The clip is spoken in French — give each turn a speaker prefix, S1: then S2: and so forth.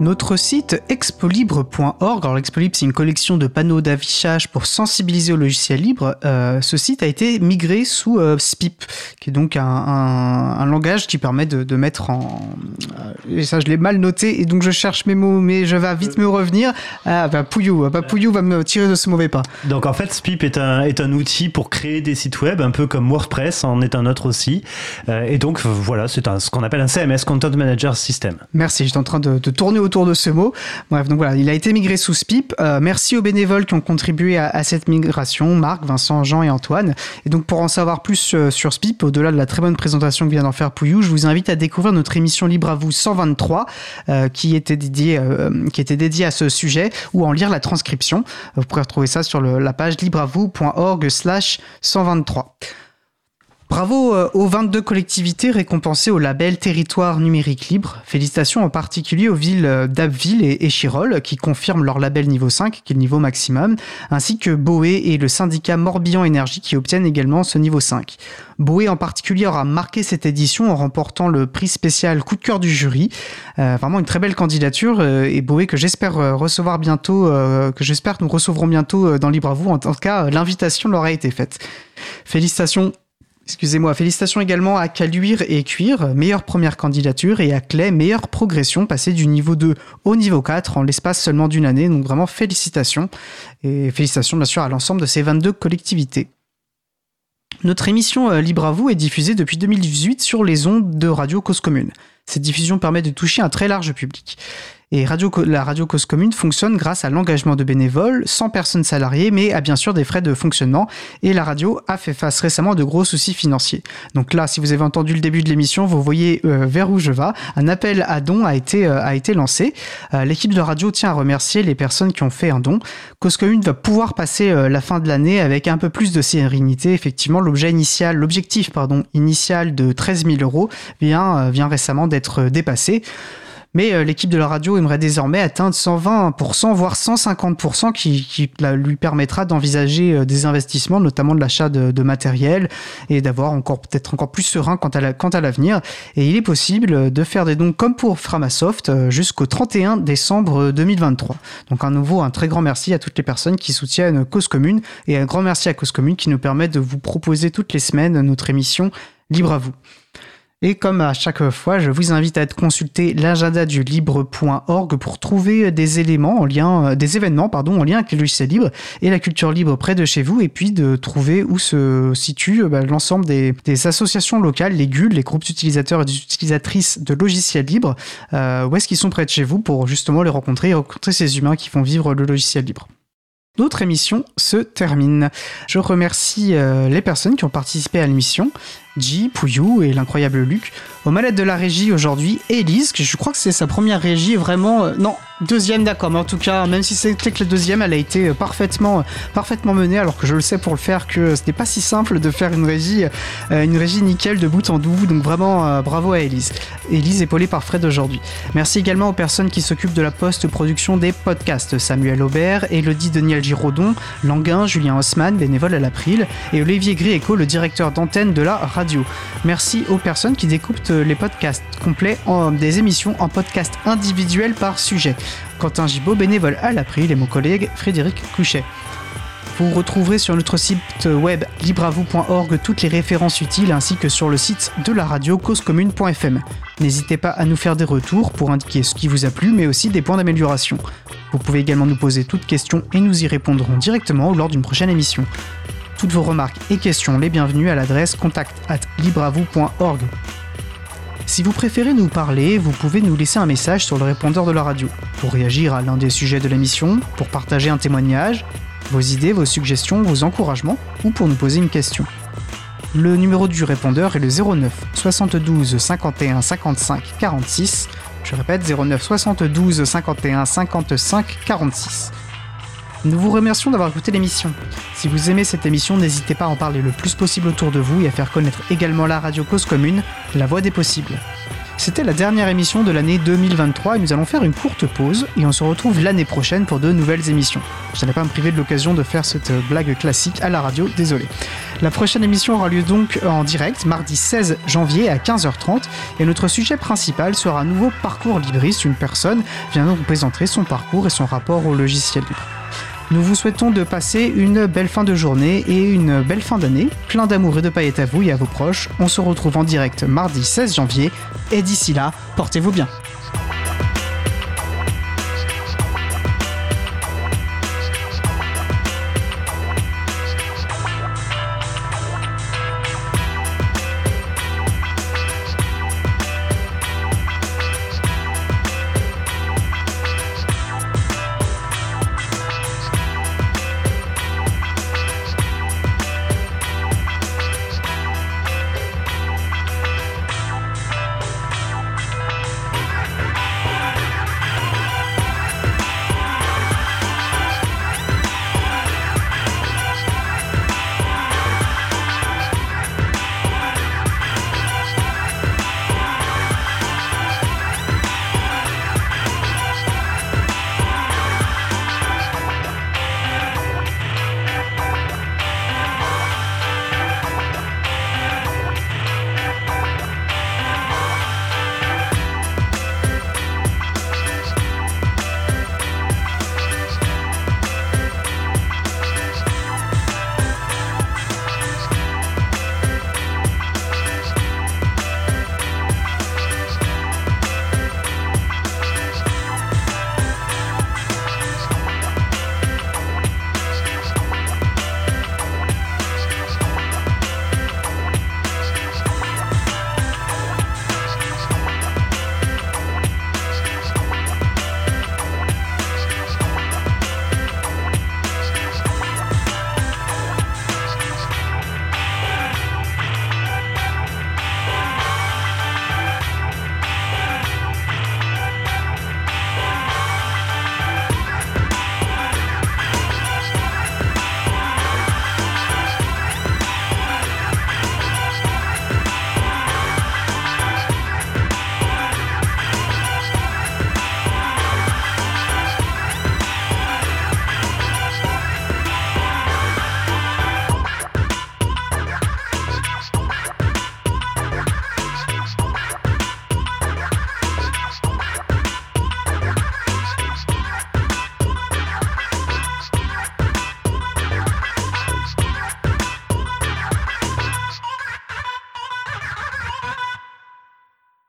S1: Notre site expolibre.org, alors l'expolibre c'est une collection de panneaux d'affichage pour sensibiliser au logiciel libre, euh, ce site a été migré sous euh, SPIP, qui est donc un, langage qui permet de, mettre en... Euh, et ça je l'ai mal noté et donc je cherche mes mots mais je vais vite me revenir. Ah bah Pouillou, bah, Pouillou va me tirer de ce mauvais pas.
S2: Donc en fait SPIP est un, est un outil pour créer des sites web, un peu comme WordPress en est un autre aussi. et donc voilà, c'est ce qu'on appelle un CMS, Content Manager System.
S1: Merci, j'étais en train de, de tourner autour de ce mot. Bref, donc voilà, il a été migré sous SPIP. Euh, merci aux bénévoles qui ont contribué à, cette migration, Marc, Vincent, Jean et Antoine. Et donc pour en savoir plus euh, sur SPIP, au-delà de la très bonne présentation que vient d'en faire Pouillou, je vous invite à découvrir notre émission Libre à vous 123, euh, qui était dédiée, qui était dédiée à ce sujet, ou en lire la transcription. Vous pourrez retrouver ça sur la page libreavou.org slash 123. Bravo euh, aux 22 collectivités récompensées au label Territoire numérique libre. Félicitations en particulier aux villes euh, d'Abbeville et Échirol qui confirment leur label niveau 5, qui est le niveau maximum, ainsi que Boé et le syndicat Morbihan Énergie qui obtiennent également ce niveau 5. Boé en particulier aura marqué cette édition en remportant le prix spécial coup de cœur du jury. Euh, vraiment une très belle candidature et Boé que j'espère recevoir bientôt, que j'espère que nous recevrons bientôt dans Libre à vous. En tout cas, l'invitation leur a été faite. Félicitations Excusez-moi, félicitations également à Caluire et Cuir, meilleure première candidature, et à Clay, meilleure progression, passée du niveau 2 au niveau 4 en l'espace seulement d'une année. Donc vraiment félicitations. Et félicitations bien sûr à l'ensemble de ces 22 collectivités. Notre émission euh, Libre à vous est diffusée depuis 2018 sur les ondes de Radio Cause Commune. Cette diffusion permet de toucher un très large public. Et la radio Cause Commune fonctionne grâce à l'engagement de bénévoles, sans personnes salariées, mais à bien sûr des frais de fonctionnement. Et la radio a fait face récemment à de gros soucis financiers. Donc là, si vous avez entendu le début de l'émission, vous voyez euh, vers où je vais. Un appel à été, euh, a été lancé. Euh, l'équipe de radio tient à remercier les personnes qui ont fait un don. Cause Commune va pouvoir passer la fin de l'année avec un peu plus de sérénité. Effectivement, l'objet initial, l'objectif pardon, initial de 13 000 euros vient récemment d'être dépassé. Mais euh, l'équipe de la radio aimerait désormais atteindre 120%, voire 150%, qui, lui permettra d'envisager euh, des investissements, notamment de l'achat de, matériel, et d'avoir encore peut-être encore plus serein quant à l'avenir. Et il est possible de faire des dons comme pour Framasoft euh, jusqu'au 31 décembre 2023. Donc un nouveau, un très grand merci à toutes les personnes qui soutiennent Cause Commune, et un grand merci à Cause Commune qui nous permet de vous proposer toutes les semaines notre émission Libre à vous. Et comme à chaque fois, je vous invite à consulter l'agenda du libre.org pour trouver des éléments en lien, euh, des événements, pardon, en lien avec le logiciel libre et la culture libre près de chez vous, et puis de trouver où se situe bah, l'ensemble des, associations locales, les GUL, les groupes d'utilisateurs et d'utilisatrices de logiciels libres, euh, où est-ce qu'ils sont près de chez vous pour justement les rencontrer et rencontrer ces humains qui font vivre le logiciel libre. Notre émission se termine. Je remercie euh, les personnes qui ont participé à l'émission, J, Pouillou et l'incroyable Luc. Aux manettes de la régie aujourd'hui, Elise, que je crois que c'est sa première régie vraiment... Euh, non, deuxième d'accord, mais en tout cas, même si c'était que la deuxième, elle a été euh, parfaitement, euh, parfaitement menée, alors que je le sais pour le faire que ce n'est pas si simple de faire une régie, une régie nickel de bout en bout, donc vraiment bravo à Elise. Elise épaulée par Fred aujourd'hui. Merci également aux personnes qui s'occupent de la post-production des podcasts, Samuel Aubert, Elodie Daniel Giraudon, Languin, Julien Haussmann, bénévole à l'April, et Olivier Grieco, le directeur d'antenne de la radio Merci aux personnes qui découpent les podcasts complets des émissions en podcasts individuels par sujet. Quentin Gibaud, bénévole à l'April, et mon collègue Frédéric Couchet. Vous retrouverez sur notre site web libravou.org toutes les références utiles ainsi que sur le site de la radio causecommune.fm. N'hésitez pas à nous faire des retours pour indiquer ce qui vous a plu mais aussi des points d'amélioration. Vous pouvez également nous poser toutes questions et nous y répondrons directement lors d'une prochaine émission. Toutes vos remarques et questions les bienvenues à l'adresse contact at libravou.org. Si vous préférez nous parler, vous pouvez nous laisser un message sur le répondeur de la radio pour réagir à l'un des sujets de l'émission, pour partager un témoignage, vos idées, vos suggestions, vos encouragements ou pour nous poser une question. Le numéro du répondeur est le 09 72 51 55 46. Je répète 09 72 51 55 46. Nous vous remercions d'avoir écouté l'émission. Si vous aimez cette émission, n'hésitez pas à en parler le plus possible autour de vous et à faire connaître également la radio Cause Commune, la voix des possibles. C'était la dernière émission de l'année 2023 et nous allons faire une courte pause et on se retrouve l'année prochaine pour de nouvelles émissions. Je n'allais pas me priver de l'occasion de faire cette blague classique à la radio, désolé. La prochaine émission aura lieu donc en direct mardi 16 janvier à 15h30 et notre sujet principal sera un nouveau parcours libriste. Une personne vient donc présenter son parcours et son rapport au logiciel. Nous vous souhaitons de passer une belle fin de journée et une belle fin d'année, plein d'amour et de paillettes à vous et à vos proches. On se retrouve en direct mardi 16 janvier et d'ici là, portez-vous bien.